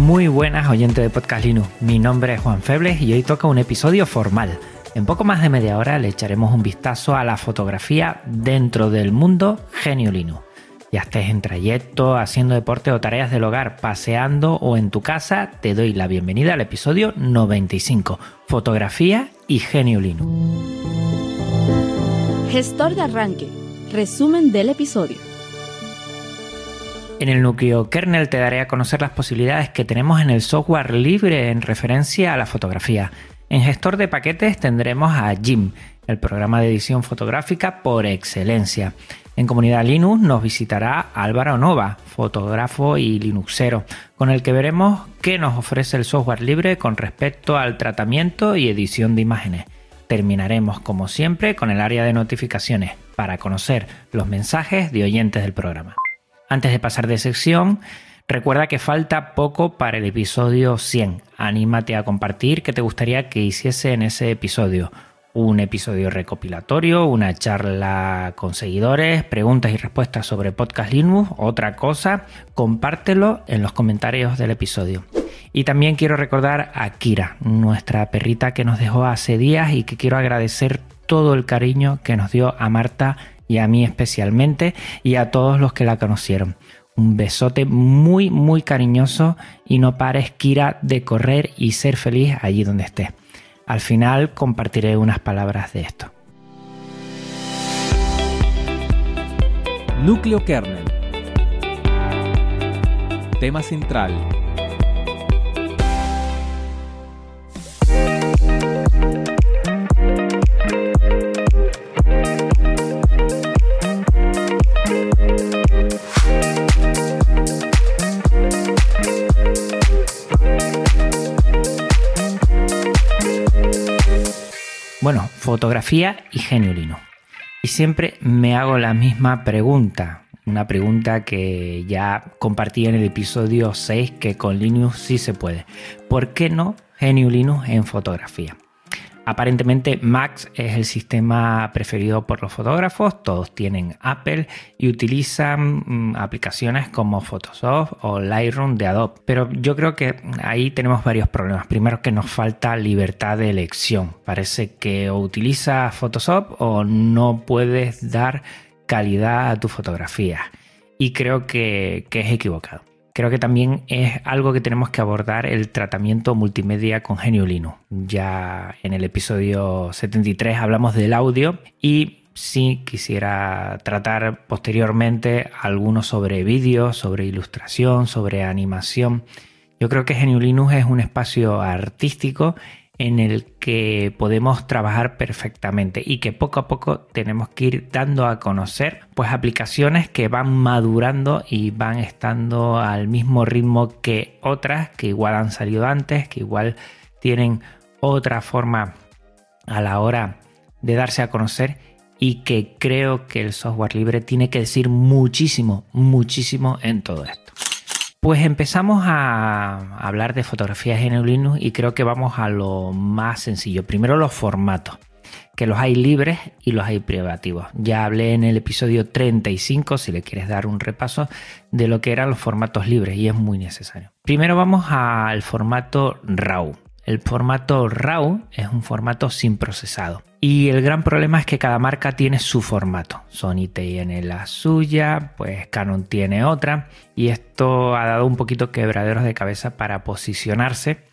Muy buenas oyentes de Podcast Linux, mi nombre es Juan Febles y hoy toca un episodio formal. En poco más de media hora le echaremos un vistazo a la fotografía dentro del mundo Genio Linux. Ya estés en trayecto, haciendo deporte o tareas del hogar, paseando o en tu casa, te doy la bienvenida al episodio 95, Fotografía y Genio Linux. Gestor de arranque. Resumen del episodio. En el núcleo kernel te daré a conocer las posibilidades que tenemos en el software libre en referencia a la fotografía. En gestor de paquetes tendremos a Jim, el programa de edición fotográfica por excelencia. En comunidad Linux nos visitará Álvaro Nova, fotógrafo y linuxero, con el que veremos qué nos ofrece el software libre con respecto al tratamiento y edición de imágenes. Terminaremos como siempre con el área de notificaciones para conocer los mensajes de oyentes del programa. Antes de pasar de sección, recuerda que falta poco para el episodio 100. Anímate a compartir qué te gustaría que hiciese en ese episodio. Un episodio recopilatorio, una charla con seguidores, preguntas y respuestas sobre Podcast Linux, otra cosa, compártelo en los comentarios del episodio. Y también quiero recordar a Kira, nuestra perrita que nos dejó hace días y que quiero agradecer todo el cariño que nos dio a Marta y a mí especialmente y a todos los que la conocieron. Un besote muy muy cariñoso y no pares Kira de correr y ser feliz allí donde estés. Al final compartiré unas palabras de esto. Núcleo kernel. Tema central. Bueno, fotografía y genio Linux. Y siempre me hago la misma pregunta, una pregunta que ya compartí en el episodio 6 que con Linux sí se puede. ¿Por qué no genio en fotografía? Aparentemente Max es el sistema preferido por los fotógrafos, todos tienen Apple y utilizan mm, aplicaciones como Photoshop o Lightroom de Adobe. Pero yo creo que ahí tenemos varios problemas. Primero que nos falta libertad de elección. Parece que o utilizas Photoshop o no puedes dar calidad a tu fotografía. Y creo que, que es equivocado. Creo que también es algo que tenemos que abordar el tratamiento multimedia con Genio Linux. Ya en el episodio 73 hablamos del audio y sí quisiera tratar posteriormente algunos sobre vídeo, sobre ilustración, sobre animación. Yo creo que Genio Linux es un espacio artístico en el que podemos trabajar perfectamente y que poco a poco tenemos que ir dando a conocer pues aplicaciones que van madurando y van estando al mismo ritmo que otras que igual han salido antes, que igual tienen otra forma a la hora de darse a conocer y que creo que el software libre tiene que decir muchísimo, muchísimo en todo esto. Pues empezamos a hablar de fotografías en Linux y creo que vamos a lo más sencillo. Primero los formatos, que los hay libres y los hay privativos. Ya hablé en el episodio 35, si le quieres dar un repaso, de lo que eran los formatos libres y es muy necesario. Primero vamos al formato RAW. El formato RAW es un formato sin procesado. Y el gran problema es que cada marca tiene su formato. Sony tiene la suya, pues Canon tiene otra. Y esto ha dado un poquito quebraderos de cabeza para posicionarse.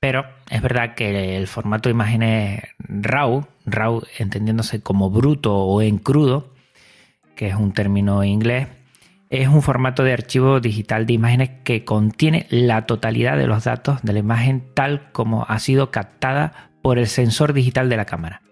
Pero es verdad que el formato de imágenes RAW, RAW entendiéndose como bruto o en crudo, que es un término inglés, es un formato de archivo digital de imágenes que contiene la totalidad de los datos de la imagen tal como ha sido captada por el sensor digital de la cámara.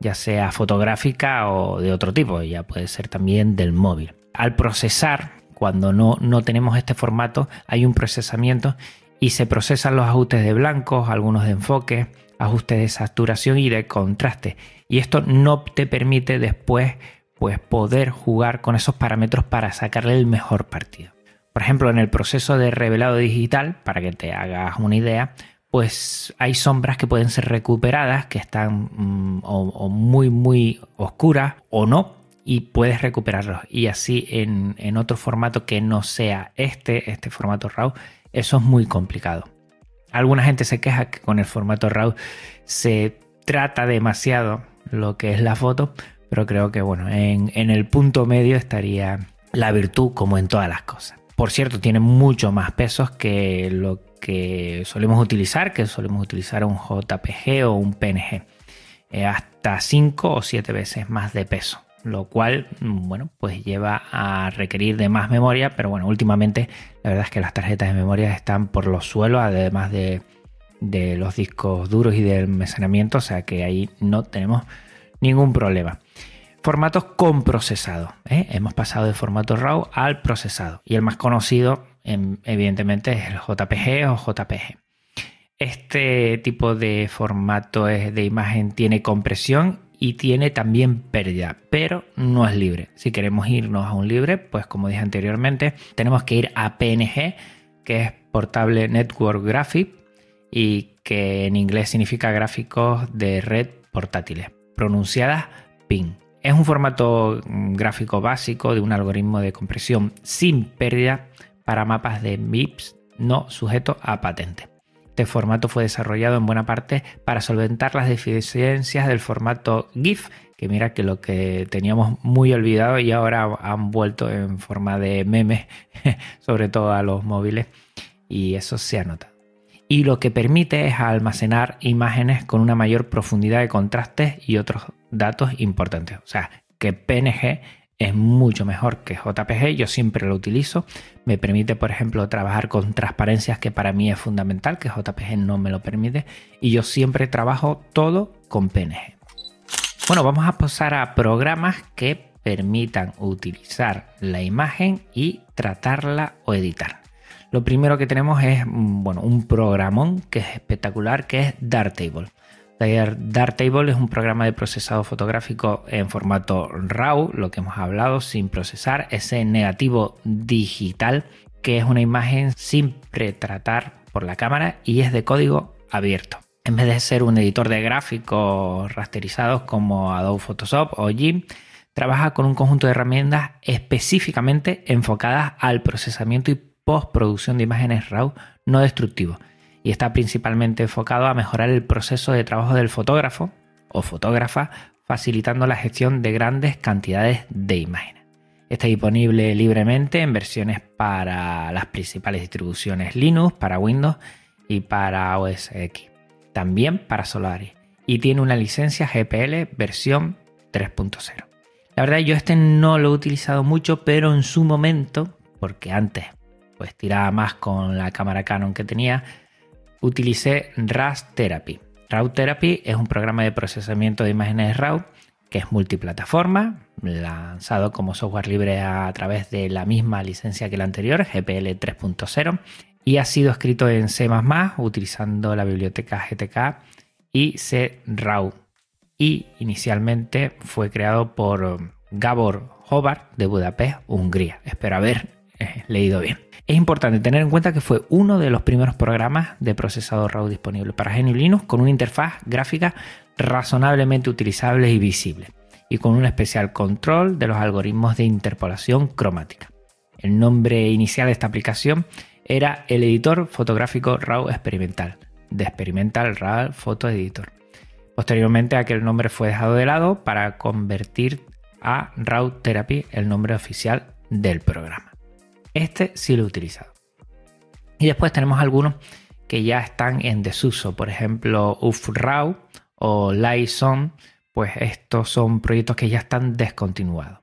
ya sea fotográfica o de otro tipo, ya puede ser también del móvil. Al procesar, cuando no, no tenemos este formato, hay un procesamiento y se procesan los ajustes de blancos, algunos de enfoque, ajustes de saturación y de contraste. Y esto no te permite después pues, poder jugar con esos parámetros para sacarle el mejor partido. Por ejemplo, en el proceso de revelado digital, para que te hagas una idea, pues hay sombras que pueden ser recuperadas, que están mm, o, muy, muy oscuras o no, y puedes recuperarlos. Y así en, en otro formato que no sea este, este formato RAW, eso es muy complicado. Alguna gente se queja que con el formato RAW se trata demasiado lo que es la foto, pero creo que bueno, en, el punto medio estaría la virtud como en todas las cosas. Por cierto, tiene mucho más pesos que lo que solemos utilizar, que solemos utilizar un JPG o un PNG. Eh, hasta 5 o 7 veces más de peso lo cual, mm, bueno, pues lleva a requerir de más memoria, pero bueno, últimamente la verdad es que las tarjetas de memoria están por los suelos, además de, los discos duros y del almacenamiento, o sea que ahí no tenemos ningún problema. Formatos con procesado. ¿eh? Hemos pasado de formato RAW al procesado. Y el más conocido, em, evidentemente, es el JPG o JPG. Este tipo de formato de imagen tiene compresión y tiene también pérdida, pero no es libre. Si queremos irnos a un libre, pues como dije anteriormente, tenemos que ir a PNG, que es Portable Network Graphic y que en inglés significa gráficos de red portátiles, pronunciadas PIN. Es un formato mm, gráfico básico de un algoritmo de compresión sin pérdida para mapas de MIPS no sujeto a patente. Este formato fue desarrollado en buena parte para solventar las deficiencias del formato GIF, que mira que lo que teníamos muy olvidado y ahora han vuelto en forma de memes, sobre todo a los móviles, y eso se anota. Y lo que permite es almacenar imágenes con una mayor profundidad de contrastes y otros datos importantes. O sea, que PNG es mucho mejor que JPG, yo siempre lo utilizo, me permite por ejemplo trabajar con transparencias que para mí es fundamental, que JPG no me lo permite, y yo siempre trabajo todo con PNG. Bueno, vamos a pasar a programas que permitan utilizar la imagen y tratarla o editar. Lo primero que tenemos es mm, bueno, un programón que es espectacular, que es Darktable. Darktable es un programa de procesado fotográfico en formato RAW, lo que hemos hablado, sin procesar, ese negativo digital que es una imagen sin pretratar por la cámara y es de código abierto. En vez de ser un editor de gráficos rasterizados como Adobe Photoshop o GIMP, trabaja con un conjunto de herramientas específicamente enfocadas al procesamiento y postproducción de imágenes RAW no destructivos y está principalmente enfocado a mejorar el proceso de trabajo del fotógrafo o fotógrafa, facilitando la gestión de grandes cantidades de imágenes. Está disponible libremente en versiones para las principales distribuciones Linux, para Windows y para OS X. También para Solaris. Y tiene una licencia GPL versión 3.0. La verdad yo este no lo he utilizado mucho, pero en su momento, porque antes pues tiraba más con la cámara Canon que tenía, utilicé RAW Therapy. RAW Therapy es un programa de procesamiento de imágenes RAW que es multiplataforma, lanzado como software libre a través de la misma licencia que el anterior, GPL 3.0, y ha sido escrito en C utilizando la biblioteca GTK y C RAW. Y inicialmente fue creado por Gabor Hobart de Budapest, Hungría. Espero haber leído bien. Es importante tener en cuenta que fue uno de los primeros programas de procesador RAW disponible para GNU Linux con una interfaz gráfica razonablemente utilizable y visible, y con un especial control de los algoritmos de interpolación cromática. El nombre inicial de esta aplicación era el editor fotográfico RAW experimental, de Experimental RAW Photo Editor. Posteriormente aquel nombre fue dejado de lado para convertir a RAW Therapy el nombre oficial del programa. Este sí lo he utilizado. Y después tenemos algunos que ya están en desuso, por ejemplo UFRAW o Lightzone, pues estos son proyectos que ya están descontinuados.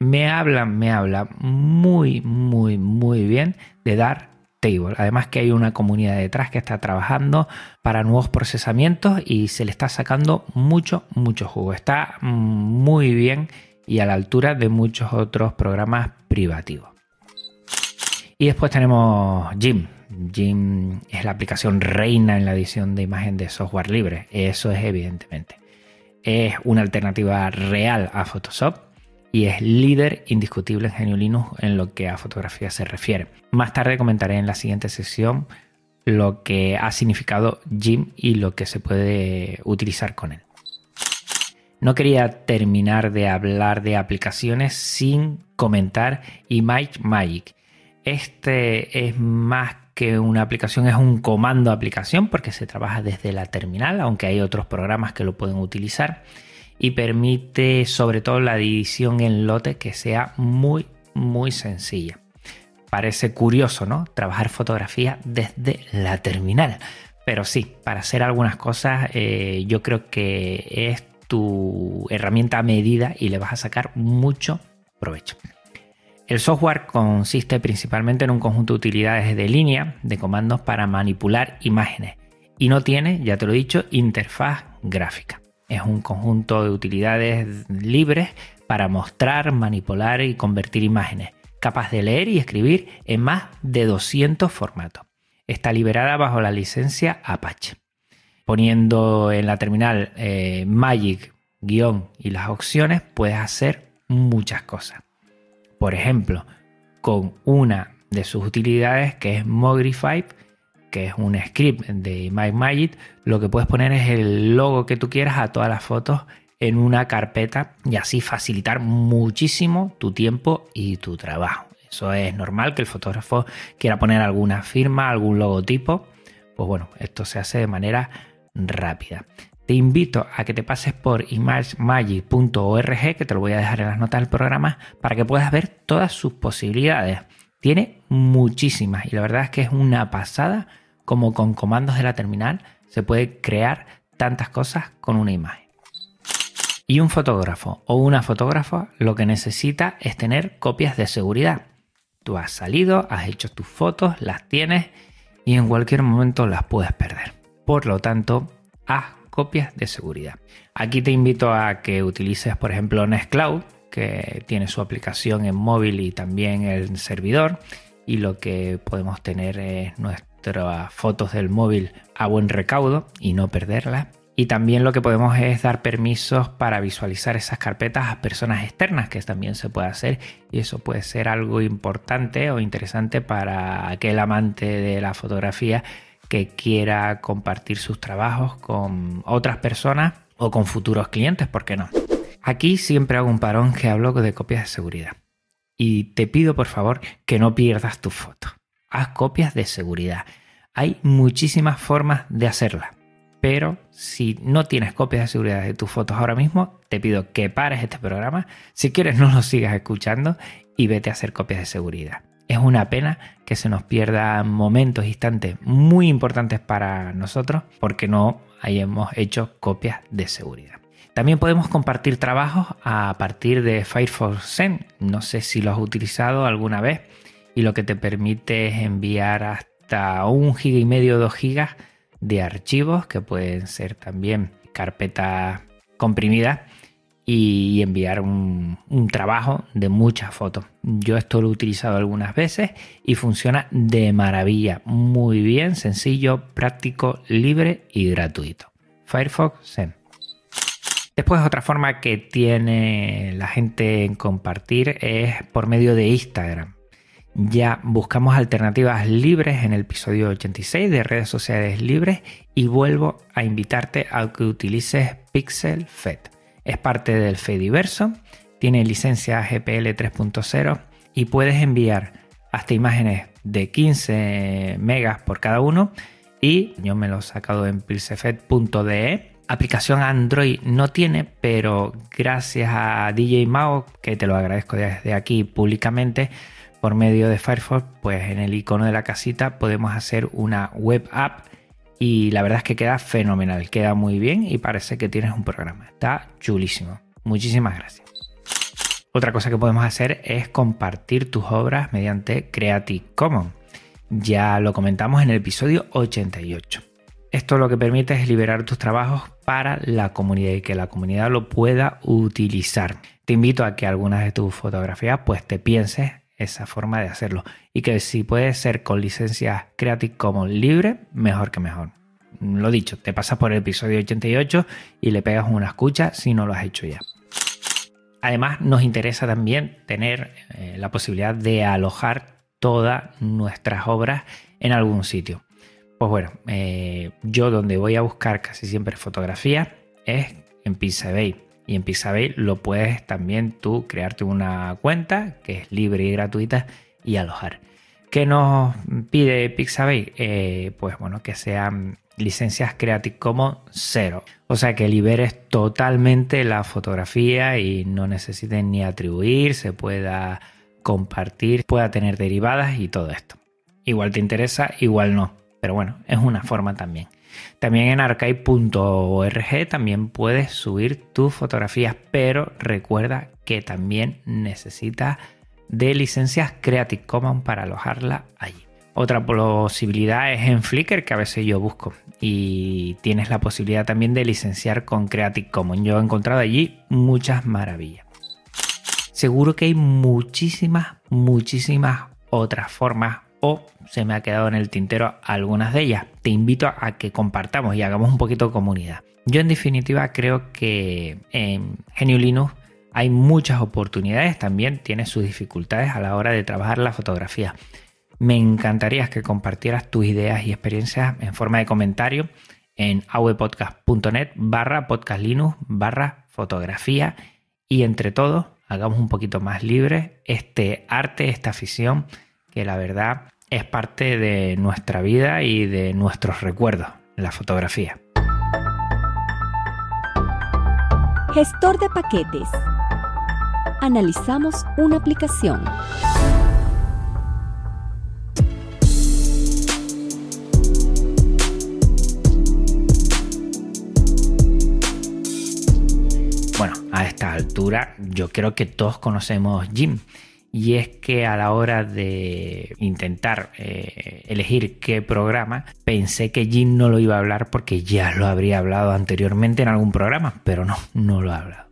Me hablan, me habla muy, muy, muy bien de Dark Table. Además que hay una comunidad detrás que está trabajando para nuevos procesamientos y se le está sacando mucho, mucho jugo. Está mm, muy bien y a la altura de muchos otros programas privativos. Y después tenemos Jim. Jim es la aplicación reina en la edición de imagen de software libre. Eso es evidentemente. Es una alternativa real a Photoshop y es líder indiscutible en Genio Linux en lo que a fotografía se refiere. Más tarde comentaré en la siguiente sesión lo que ha significado Jim y lo que se puede utilizar con él. No quería terminar de hablar de aplicaciones sin comentar Image Magic. Este es más que una aplicación, es un comando aplicación porque se trabaja desde la terminal, aunque hay otros programas que lo pueden utilizar y permite sobre todo la edición en lote que sea muy muy sencilla. Parece curioso, ¿no? Trabajar fotografía desde la terminal. Pero sí, para hacer algunas cosas eh, yo creo que es tu herramienta a medida y le vas a sacar mucho provecho. El software consiste principalmente en un conjunto de utilidades de línea de comandos para manipular imágenes y no tiene, ya te lo he dicho, interfaz gráfica. Es un conjunto de utilidades libres para mostrar, manipular y convertir imágenes, capaz de leer y escribir en más de 200 formatos. Está liberada bajo la licencia Apache. Poniendo en la terminal eh, Magic, guion y las opciones, puedes hacer muchas cosas. Por ejemplo, con una de sus utilidades que es Mogrify, que es un script de Magic, lo que puedes poner es el logo que tú quieras a todas las fotos en una carpeta y así facilitar muchísimo tu tiempo y tu trabajo. Eso es normal que el fotógrafo quiera poner alguna firma, algún logotipo. Pues bueno, esto se hace de manera rápida. Te invito a que te pases por imagemagic.org, que te lo voy a dejar en las notas del programa, para que puedas ver todas sus posibilidades. Tiene muchísimas y la verdad es que es una pasada como con comandos de la terminal se puede crear tantas cosas con una imagen. Y un fotógrafo o una fotógrafa lo que necesita es tener copias de seguridad. Tú has salido, has hecho tus fotos, las tienes y en cualquier momento las puedes perder. Por lo tanto, haz copias de seguridad. Aquí te invito a que utilices, por ejemplo, Nextcloud, que tiene su aplicación en móvil y también en servidor. Y lo que podemos tener es nuestras fotos del móvil a buen recaudo y no perderlas. Y también lo que podemos es dar permisos para visualizar esas carpetas a personas externas, que también se puede hacer. Y eso puede ser algo importante o interesante para aquel amante de la fotografía que quiera compartir sus trabajos con otras personas o con futuros clientes, ¿por qué no? Aquí siempre hago un parón que hablo de copias de seguridad. Y te pido por favor que no pierdas tus fotos. Haz copias de seguridad. Hay muchísimas formas de hacerla. Pero si no tienes copias de seguridad de tus fotos ahora mismo, te pido que pares este programa. Si quieres, no lo sigas escuchando y vete a hacer copias de seguridad. Es una pena que se nos pierdan momentos, instantes muy importantes para nosotros porque no hayamos hecho copias de seguridad. También podemos compartir trabajos a partir de Firefox Send. No sé si lo has utilizado alguna vez y lo que te permite es enviar hasta un giga y medio, dos gigas de archivos que pueden ser también carpetas comprimidas y enviar un, trabajo de muchas fotos. Yo esto lo he utilizado algunas veces y funciona de maravilla, muy bien, sencillo, práctico, libre y gratuito. Firefox Send. Después otra forma que tiene la gente en compartir es por medio de Instagram. Ya buscamos alternativas libres en el episodio 86 de redes sociales libres y vuelvo a invitarte a que utilices Pixel Fed. Es parte del Fediverso, tiene licencia GPL 3.0 y puedes enviar hasta imágenes de 15 megas por cada uno. Y yo me lo he sacado en pixelfed.de aplicación Android no tiene, pero gracias a DJ Mao, que te lo agradezco desde aquí públicamente, por medio de Firefox, pues en el icono de la casita podemos hacer una web app y la verdad es que queda fenomenal, queda muy bien y parece que tienes un programa. Está chulísimo. Muchísimas gracias. Otra cosa que podemos hacer es compartir tus obras mediante Creative Commons. Ya lo comentamos en el episodio 88. Esto lo que permite es liberar tus trabajos para la comunidad y que la comunidad lo pueda utilizar. Te invito a que algunas de tus fotografías pues te pienses esa forma de hacerlo y que si puede ser con licencias Creative Commons libre, mejor que mejor. Lo dicho, te pasas por el episodio 88 y le pegas una escucha si no lo has hecho ya. Además, nos interesa también tener eh, la posibilidad de alojar todas nuestras obras en algún sitio. Pues bueno, eh, yo donde voy a buscar casi siempre fotografías es en Pixabay. Y en Pixabay lo puedes también tú crearte una cuenta que es libre y gratuita y alojar. ¿Qué nos pide Pixabay? Eh, pues bueno, que sean licencias Creative Commons cero. O sea que liberes totalmente la fotografía y no necesiten ni atribuir, se pueda compartir, pueda tener derivadas y todo esto. Igual te interesa, igual no. Pero bueno, es una forma también. También en archive.org también puedes subir tus fotografías, pero recuerda que también necesitas de licencias Creative Commons para alojarla allí. Otra posibilidad es en Flickr, que a veces yo busco. Y tienes la posibilidad también de licenciar con Creative Commons. Yo he encontrado allí muchas maravillas. Seguro que hay muchísimas, muchísimas otras formas o se me ha quedado en el tintero algunas de ellas. Te invito a que compartamos y hagamos un poquito de comunidad. Yo en definitiva creo que en Genio Linux hay muchas oportunidades, también tiene sus dificultades a la hora de trabajar la fotografía. Me encantaría que compartieras tus ideas y experiencias en forma de comentario en awepodcast.net barra podcastlinux barra fotografía y entre todos hagamos un poquito más libre este arte, esta afición que la verdad es parte de nuestra vida y de nuestros recuerdos, la fotografía. Gestor de paquetes. Analizamos una aplicación. Bueno, a esta altura yo creo que todos conocemos Jim. Y es que a la hora de intentar eh, elegir qué programa, pensé que Jim no lo iba a hablar porque ya lo habría hablado anteriormente en algún programa, pero no, no lo ha hablado.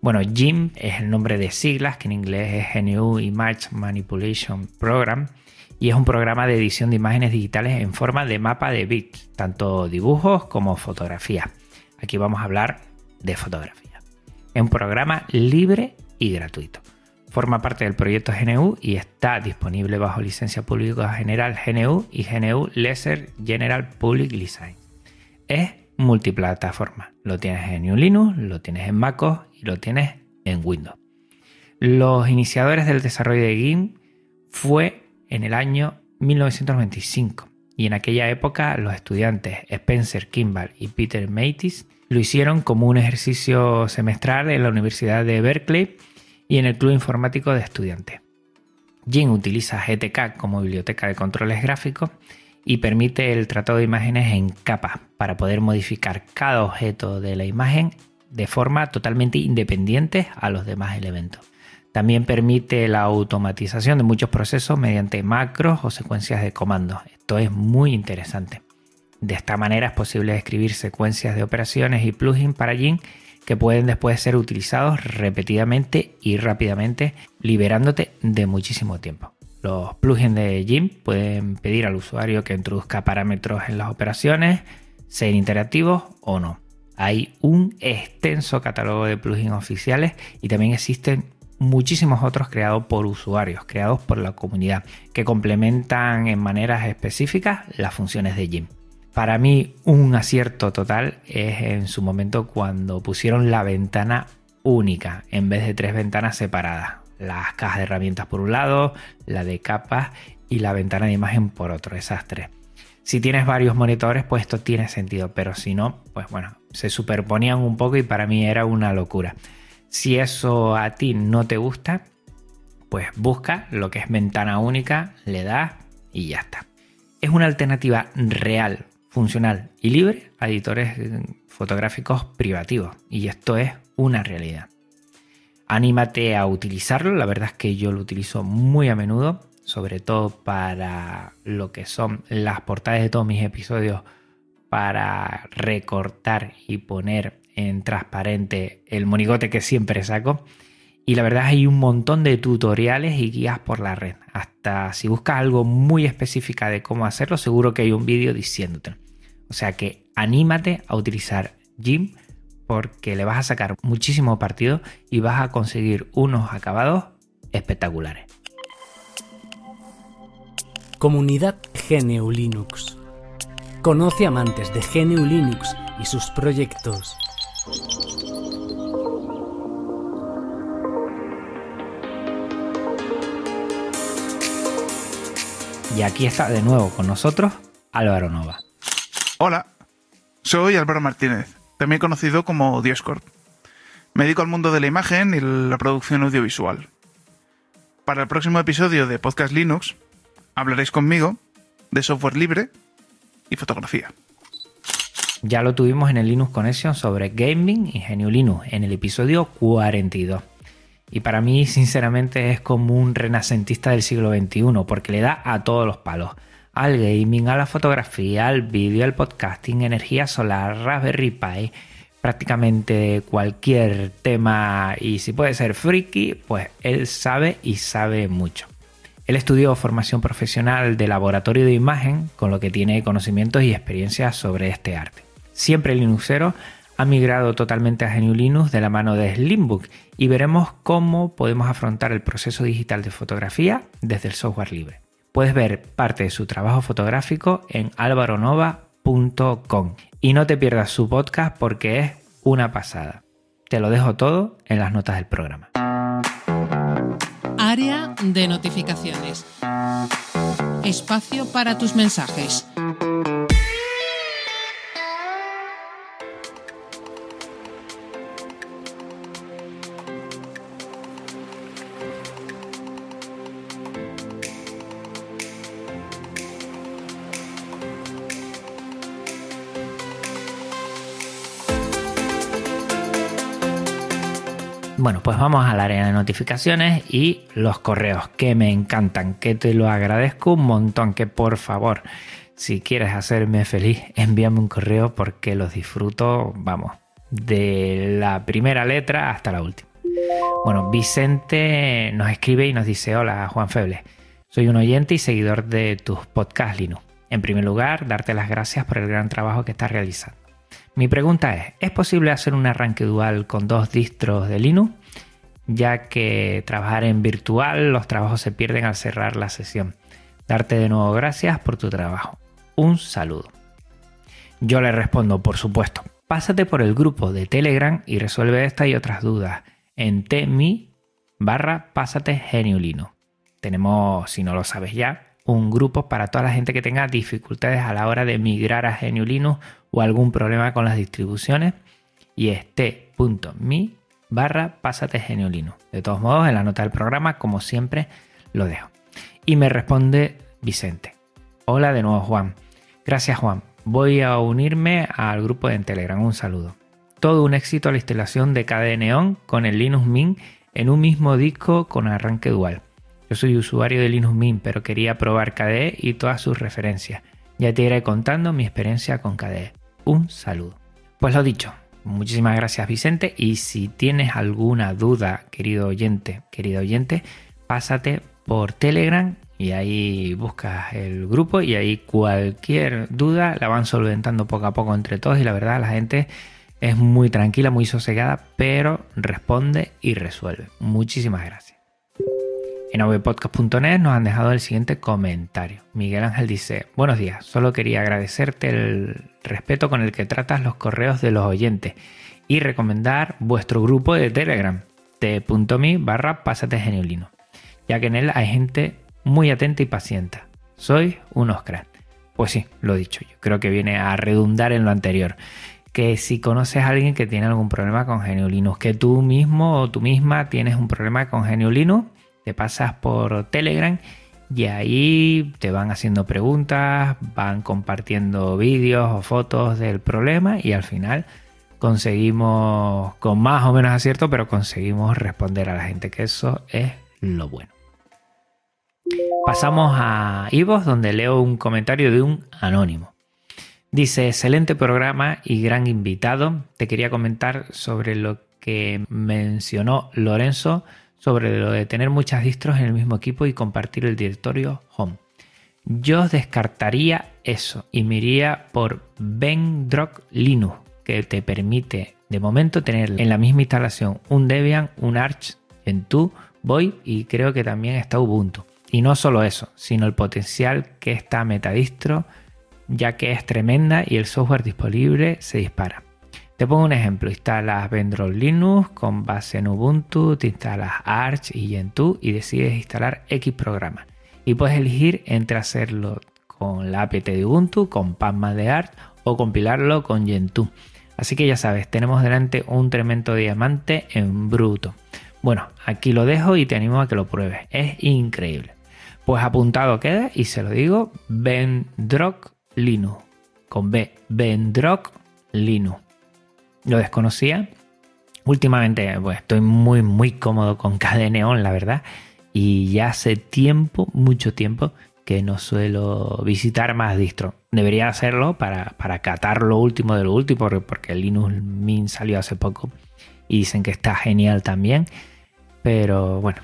Bueno, Jim es el nombre de siglas, que en inglés es GNU Image Manipulation Program, y es un programa de edición de imágenes digitales en forma de mapa de bits, tanto dibujos como fotografía. Aquí vamos a hablar de fotografía. Es un programa libre y gratuito. Forma parte del proyecto GNU y está disponible bajo licencia pública general GNU y GNU Lesser General Public License. Es multiplataforma. Lo tienes en GNU Linux, lo tienes en MacOS y lo tienes en Windows. Los iniciadores del desarrollo de GIMP fue en el año 1995 y en aquella época los estudiantes Spencer Kimball y Peter Matis lo hicieron como un ejercicio semestral en la Universidad de Berkeley y en el Club Informático de Estudiantes. Jin utiliza GTK como biblioteca de controles gráficos y permite el tratado de imágenes en capas para poder modificar cada objeto de la imagen de forma totalmente independiente a los demás elementos. También permite la automatización de muchos procesos mediante macros o secuencias de comandos. Esto es muy interesante. De esta manera es posible escribir secuencias de operaciones y plugins para Jin que pueden después ser utilizados repetidamente y rápidamente, liberándote de muchísimo tiempo. Los plugins de Jim pueden pedir al usuario que introduzca parámetros en las operaciones, sean interactivos o no. Hay un extenso catálogo de plugins oficiales y también existen muchísimos otros creados por usuarios, creados por la comunidad, que complementan en maneras específicas las funciones de Jim. Para mí un acierto total es en su momento cuando pusieron la ventana única en vez de tres ventanas separadas. Las cajas de herramientas por un lado, la de capas y la ventana de imagen por otro, esas tres. Si tienes varios monitores, pues esto tiene sentido, pero si no, pues bueno, se superponían un poco y para mí era una locura. Si eso a ti no te gusta, pues busca lo que es ventana única, le das y ya está. Es una alternativa real funcional y libre a editores fotográficos privativos. Y esto es una realidad. Anímate a utilizarlo, la verdad es que yo lo utilizo muy a menudo, sobre todo para lo que son las portadas de todos mis episodios, para recortar y poner en transparente el monigote que siempre saco. Y la verdad hay un montón de tutoriales y guías por la red. Hasta si buscas algo muy específico de cómo hacerlo, seguro que hay un vídeo diciéndote. O sea que anímate a utilizar Jim porque le vas a sacar muchísimo partido y vas a conseguir unos acabados espectaculares. Comunidad GNU Linux. Conoce amantes de GNU Linux y sus proyectos. Y aquí está de nuevo con nosotros Álvaro Nova. Hola, soy Álvaro Martínez, también conocido como Dioscorp. Me dedico al mundo de la imagen y la producción audiovisual. Para el próximo episodio de Podcast Linux hablaréis conmigo de software libre y fotografía. Ya lo tuvimos en el Linux Connection sobre gaming y GNU Linux en el episodio 42. Y para mí, sinceramente, es como un renacentista del siglo XXI, porque le da a todos los palos al gaming, a la fotografía, al vídeo, al podcasting, energía solar, Raspberry Pi, prácticamente cualquier tema y si puede ser friki, pues él sabe y sabe mucho. Él estudió formación profesional de laboratorio de imagen, con lo que tiene conocimientos y experiencias sobre este arte. Siempre Linuxero ha migrado totalmente a GNU Linux de la mano de Slimbook y veremos cómo podemos afrontar el proceso digital de fotografía desde el software libre. Puedes ver parte de su trabajo fotográfico en alvaronova.com y no te pierdas su podcast porque es una pasada. Te lo dejo todo en las notas del programa. Área de notificaciones. Espacio para tus mensajes. Bueno, pues vamos al área de notificaciones y los correos que me encantan, que te lo agradezco un montón, que por favor, si quieres hacerme feliz, envíame un correo porque los disfruto, vamos, de la primera letra hasta la última. Bueno, Vicente nos escribe y nos dice, hola Juan Feble, soy un oyente y seguidor de tus podcasts Linux. En primer lugar, darte las gracias por el gran trabajo que estás realizando. Mi pregunta es, ¿es posible hacer un arranque dual con dos distros de Linux? Ya que trabajar en virtual los trabajos se pierden al cerrar la sesión. Darte de nuevo gracias por tu trabajo. Un saludo. Yo le respondo, por supuesto. Pásate por el grupo de Telegram y resuelve esta y otras dudas en tmi barra pásate. Tenemos, si no lo sabes ya, un grupo para toda la gente que tenga dificultades a la hora de migrar a GNU Linux o algún problema con las distribuciones y es t.me barra pásate GNU Linux. De todos modos, en la nota del programa, como siempre, lo dejo. Y me responde Vicente. Hola de nuevo Juan. Gracias Juan. Voy a unirme al grupo de Telegram. Un saludo. Todo un éxito la instalación de KDE Neon con el Linux Mint en un mismo disco con arranque dual. Yo soy usuario de Linux Mint, pero quería probar KDE y todas sus referencias. Ya te iré contando mi experiencia con KDE. Un saludo. Pues lo dicho, muchísimas gracias Vicente y si tienes alguna duda, querido oyente, querido oyente, pásate por Telegram y ahí buscas el grupo y ahí cualquier duda la van solventando poco a poco entre todos y la verdad la gente es muy tranquila, muy sosegada, pero responde y resuelve. Muchísimas gracias. En avpodcast.net nos han dejado el siguiente comentario. Miguel Ángel dice, buenos días, solo quería agradecerte el respeto con el que tratas los correos de los oyentes y recomendar vuestro grupo de Telegram, t.me barra pásate geniolino, ya que en él hay gente muy atenta y paciente. Soy un Oscar. Pues sí, lo he dicho yo, creo que viene a redundar en lo anterior que si conoces a alguien que tiene algún problema con Geniolino, que tú mismo o tú misma tienes un problema con Geniolino, te pasas por Telegram y ahí te van haciendo preguntas, van compartiendo vídeos o fotos del problema y al final conseguimos, con más o menos acierto, pero conseguimos responder a la gente, que eso es lo bueno. Pasamos a Ivos, donde leo un comentario de un anónimo. Dice, excelente programa y gran invitado. Te quería comentar sobre lo que mencionó Lorenzo sobre lo de tener muchas distros en el mismo equipo y compartir el directorio Home. Yo descartaría eso y me iría por Vendrock Linux, que te permite de momento tener en la misma instalación un Debian, un Arch, en tu Voy y creo que también está Ubuntu. Y no solo eso, sino el potencial que está Metadistro, ya que es tremenda y el software disponible se dispara. Te pongo un ejemplo, instalas Vendrock Linux con base en Ubuntu, te instalas Arch y Gentoo y decides instalar X programa. Y puedes elegir entre hacerlo con la apt de Ubuntu, con Pacman de Arch o compilarlo con Gentoo. Así que ya sabes, tenemos delante un tremendo diamante en bruto. Bueno, aquí lo dejo y te animo a que lo pruebes. Es increíble. Pues apuntado queda y se lo digo, Vendrock Linux. Con B, Vendrock Linux lo desconocía. Últimamente pues, estoy muy muy cómodo con KDE la verdad. Y ya hace tiempo, mucho tiempo, que no suelo visitar más distro. Debería hacerlo para, para catar lo último de lo último, porque Linux Mint salió hace poco y dicen que está genial también. Pero bueno,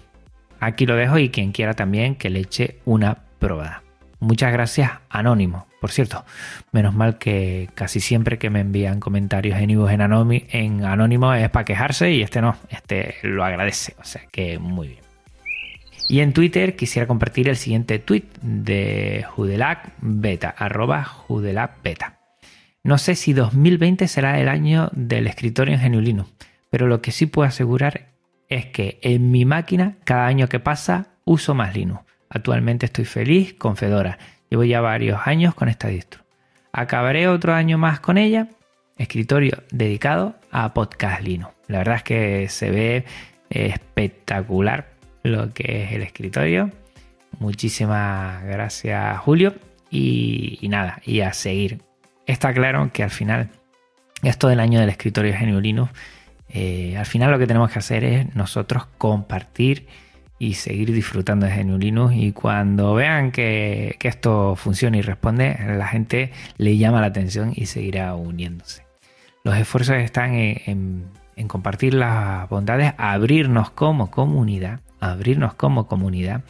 aquí lo dejo y quien quiera también que le eche una probada. Muchas gracias, Anónimo. Por cierto, menos mal que casi siempre que me envían comentarios en en, en Anónimo es para quejarse y este no, este lo agradece. O sea que muy bien. Y en Twitter quisiera compartir el siguiente tweet de Judelac Beta, arroba Judelac Beta. No sé si 2020 será el año del escritorio en Geniulino, pero lo que sí puedo asegurar es que en mi máquina cada año que pasa uso más Linux. Actualmente estoy feliz con Fedora. Llevo ya varios años con esta distro. Acabaré otro año más con ella. Escritorio dedicado a Podcast Linux. La verdad es que se ve espectacular lo que es el escritorio. Muchísimas gracias Julio. Y, nada, y a seguir. Está claro que al final esto del año del escritorio Genio Linux, eh, al final lo que tenemos que hacer es nosotros compartir y seguir disfrutando de GNU Linux. Y cuando vean que, esto funciona y responde, la gente le llama la atención y seguirá uniéndose. Los esfuerzos están en, compartir las bondades, abrirnos como comunidad, abrirnos como comunidad.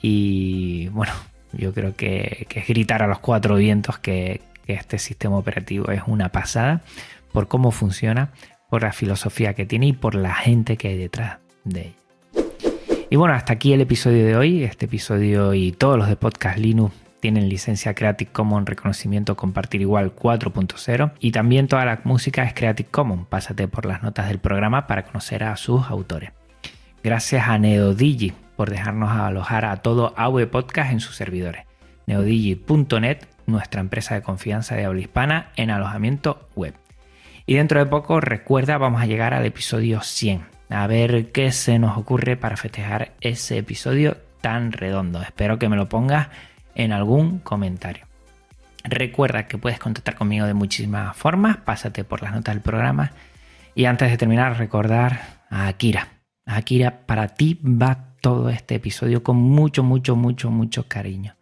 Y bueno, yo creo que, es gritar a los cuatro vientos que, que este sistema operativo es una pasada por cómo funciona, por la filosofía que tiene y por la gente que hay detrás de ella. Y bueno, hasta aquí el episodio de hoy. Este episodio y todos los de Podcast Linux tienen licencia Creative Commons reconocimiento compartir igual 4.0 y también toda la música es Creative Commons. Pásate por las notas del programa para conocer a sus autores. Gracias a Neodigi por dejarnos alojar a todo AV Podcast en sus servidores. Neodigi.net, nuestra empresa de confianza de habla hispana en alojamiento web. Y dentro de poco, recuerda, vamos a llegar al episodio 100 a ver qué se nos ocurre para festejar ese episodio tan redondo. Espero que me lo pongas en algún comentario. Recuerda que puedes contactar conmigo de muchísimas formas, pásate por las notas del programa. Y antes de terminar, recordar a Akira. Akira, para ti va todo este episodio con mucho, mucho, mucho, mucho cariño.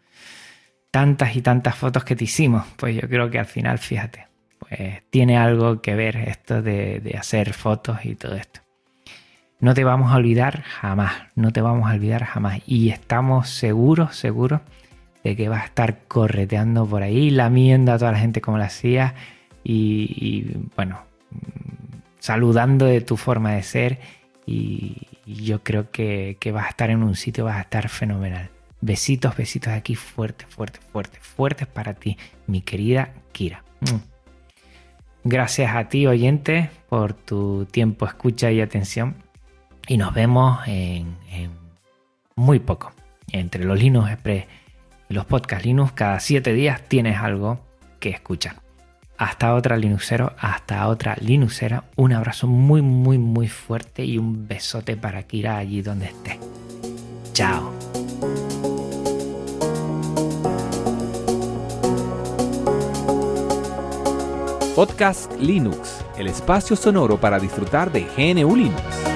Tantas y tantas fotos que te hicimos, pues yo creo que al final, fíjate, pues tiene algo que ver esto de, de hacer fotos y todo esto. No te vamos a olvidar jamás, no te vamos a olvidar jamás. Y estamos seguros, seguros de que vas a estar correteando por ahí, lamiendo a toda la gente como la hacías y, bueno, saludando de tu forma de ser. Y, yo creo que, que vas a estar en un sitio, vas a estar fenomenal. Besitos, besitos aquí fuertes, fuertes, fuertes, fuertes para ti, mi querida Kira. Mm. Gracias a ti, oyente, por tu tiempo, escucha y atención. Y nos vemos en, muy poco. Entre los Linux Express y los podcast Linux, cada siete días tienes algo que escuchar. Hasta otra Linuxero, hasta otra Linuxera. Un abrazo muy, muy, muy fuerte y un besote para Kira allí donde esté. Chao. Podcast Linux, el espacio sonoro para disfrutar de GNU Linux.